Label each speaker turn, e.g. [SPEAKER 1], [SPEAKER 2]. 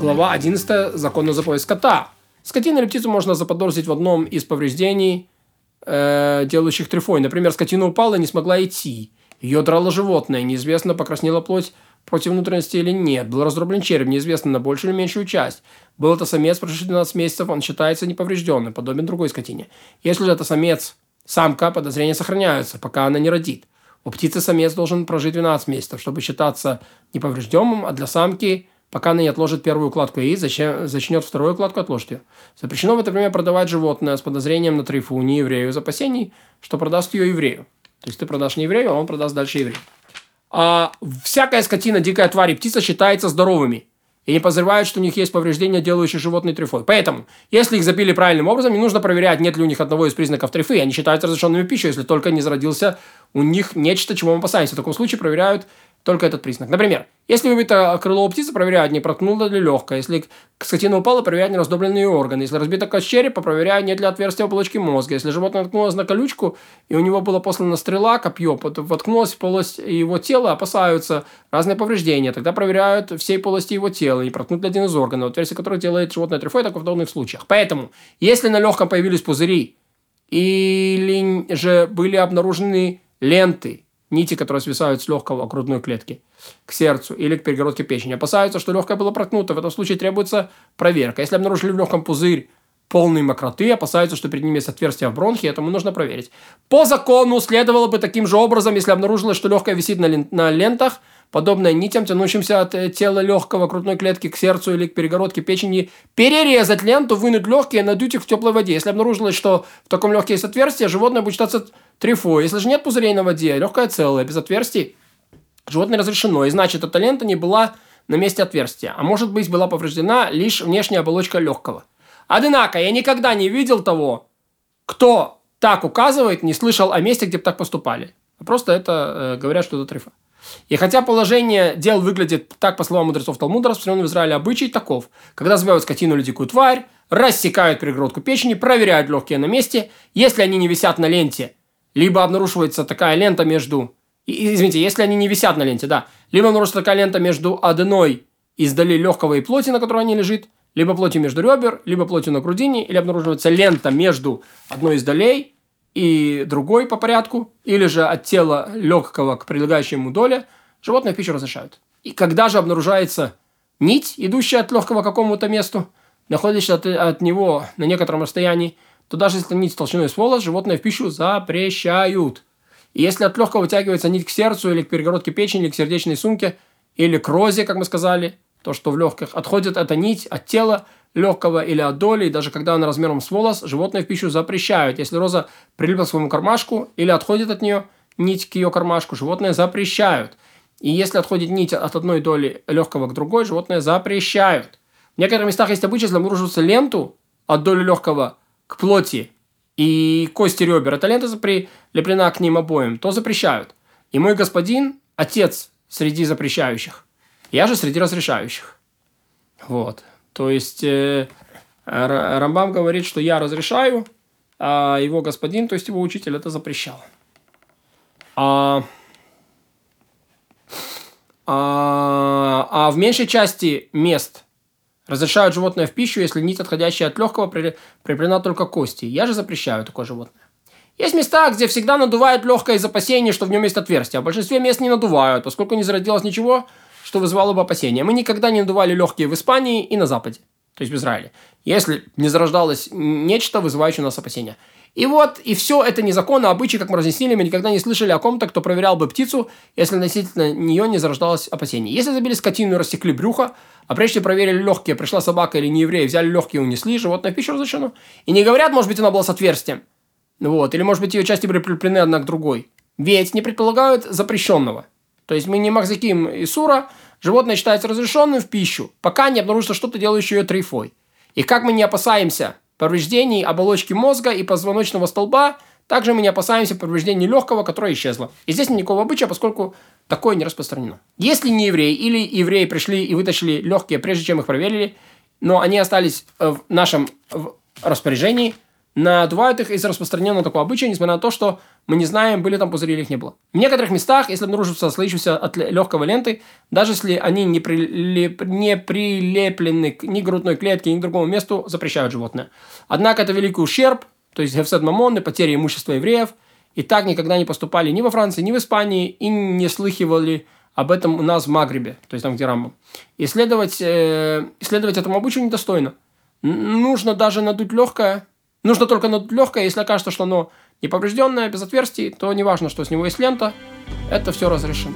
[SPEAKER 1] Глава 11. Закон на заповедь скота. Скотину или птицу можно заподозрить в одном из повреждений, э, делающих трифой. Например, скотина упала и не смогла идти. Ее драло животное, неизвестно, покраснела плоть против внутренности или нет. Был раздроблен череп, неизвестно, на большую или меньшую часть. Был это самец, прошедший 12 месяцев, он считается неповрежденным, подобен другой скотине. Если же это самец, самка, подозрения сохраняются, пока она не родит. У птицы самец должен прожить 12 месяцев, чтобы считаться неповрежденным, а для самки, пока она не отложит первую укладку яиц, зачнет вторую укладку, отложит ее. Запрещено в это время продавать животное с подозрением на трифу не еврею из опасений, что продаст ее еврею. То есть ты продашь не еврею, а он продаст дальше еврею. А всякая скотина, дикая тварь и птица считается здоровыми и не подозревают, что у них есть повреждения, делающие животные трифой. Поэтому, если их забили правильным образом, не нужно проверять, нет ли у них одного из признаков трифы. Они считаются разрешенными пищей, если только не зародился у них нечто, чего мы опасаемся. В таком случае проверяют только этот признак. Например, если выбито крыло у птицы, проверяют, не проткнуло ли легкое. Если скотина упала, проверяют, не раздобленные органы. Если разбита кость черепа, проверяют, нет ли отверстия оболочки мозга. Если животное наткнулось на колючку, и у него была послана стрела, копье, воткнулось в полость его тела, опасаются разные повреждения. Тогда проверяют всей полости его тела и проткнут ли один из органов, отверстие которых делает животное трифой, так в подобных случаях. Поэтому, если на легком появились пузыри, или же были обнаружены ленты, нити, которые свисают с легкого грудной клетки к сердцу или к перегородке печени. Опасаются, что легкое было проткнуто. В этом случае требуется проверка. Если обнаружили в легком пузырь полной мокроты, опасаются, что перед ним есть отверстие в бронхе, этому нужно проверить. По закону следовало бы таким же образом, если обнаружилось, что легкое висит на, лен- на лентах, подобное нитям, тянущимся от э, тела легкого грудной клетки к сердцу или к перегородке печени, перерезать ленту, вынуть легкие, надуть их в теплой воде. Если обнаружилось, что в таком легкие есть отверстие, животное будет считаться трифой. Если же нет пузырей на воде, легкое целое, без отверстий, животное разрешено. И значит, эта лента не была на месте отверстия, а может быть была повреждена лишь внешняя оболочка легкого. Однако я никогда не видел того, кто так указывает, не слышал о месте, где бы так поступали. Просто это э, говорят, что это трифа. И хотя положение дел выглядит так, по словам мудрецов Талмуда, распространенный в Израиле обычай таков. Когда забивают скотину или дикую тварь, рассекают перегородку печени, проверяют легкие на месте. Если они не висят на ленте, либо обнаруживается такая лента между... Извините, если они не висят на ленте, да. Либо обнаруживается такая лента между одной из долей легкого и плоти, на которой они лежит, либо плотью между ребер, либо плотью на грудине, или обнаруживается лента между одной из долей и другой по порядку, или же от тела легкого к прилегающему доле, животное в пищу разрешают. И когда же обнаружается нить, идущая от легкого к какому-то месту, находящаяся от, от него на некотором расстоянии, то даже если нить толщиной с волос, животное в пищу запрещают. И если от легкого вытягивается нить к сердцу или к перегородке печени, или к сердечной сумке, или к розе, как мы сказали, то, что в легких, отходит эта нить от тела легкого или от доли, и даже когда она размером с волос, животное в пищу запрещают. Если роза прилипла к своему кармашку или отходит от нее нить к ее кармашку, животное запрещают. И если отходит нить от одной доли легкого к другой, животное запрещают. В некоторых местах есть обычай, обнаруживается ленту от доли легкого к плоти и кости ребер, эта лента прилеплена к ним обоим, то запрещают. И мой господин – отец среди запрещающих. Я же среди разрешающих. Вот. То есть э, Рамбам говорит, что я разрешаю, а его господин, то есть его учитель, это запрещал. А, а, а в меньшей части мест – Разрешают животное в пищу, если нить, отходящая от легкого, прикреплена только кости. Я же запрещаю такое животное. Есть места, где всегда надувают легкое из опасения, что в нем есть отверстие. А в большинстве мест не надувают, поскольку не зародилось ничего, что вызывало бы опасения. Мы никогда не надували легкие в Испании и на Западе, то есть в Израиле. Если не зарождалось нечто, вызывающее у нас опасения. И вот, и все это незаконно, обычаи, как мы разъяснили, мы никогда не слышали о ком-то, кто проверял бы птицу, если относительно нее не зарождалось опасение. Если забили скотину и рассекли брюхо, а прежде проверили легкие, пришла собака или не еврей, взяли легкие и унесли, животное в пищу разрешено. И не говорят, может быть, она была с отверстием. Вот, или, может быть, ее части были прикреплены одна к другой. Ведь не предполагают запрещенного. То есть мы не махзаким и сура, животное считается разрешенным в пищу, пока не обнаружится что-то, делающее ее трейфой. И как мы не опасаемся повреждений оболочки мозга и позвоночного столба, также мы не опасаемся повреждений легкого, которое исчезло. И здесь нет никакого обычая, поскольку такое не распространено. Если не евреи или евреи пришли и вытащили легкие, прежде чем их проверили, но они остались в нашем распоряжении, надувают их из распространенного такого обычая, несмотря на то, что Мы не знаем, были там пузыри или их не было. В некоторых местах, если обнаружится слоящийся от легкого ленты, даже если они не, прилеп, не прилеплены к ни грудной клетке, ни к другому месту, запрещают животное. Однако это великий ущерб, то есть Гефсет Мамон потери имущества евреев, и так никогда не поступали ни во Франции, ни в Испании, и не слыхивали об этом у нас в Магрибе, то есть там, где Рамбам. Исследовать, э, исследовать этому обычаю недостойно. Нужно даже надуть легкое, нужно только надуть легкое, если окажется, что оно неповрежденное, без отверстий, то неважно, что с него есть лента, это все разрешено.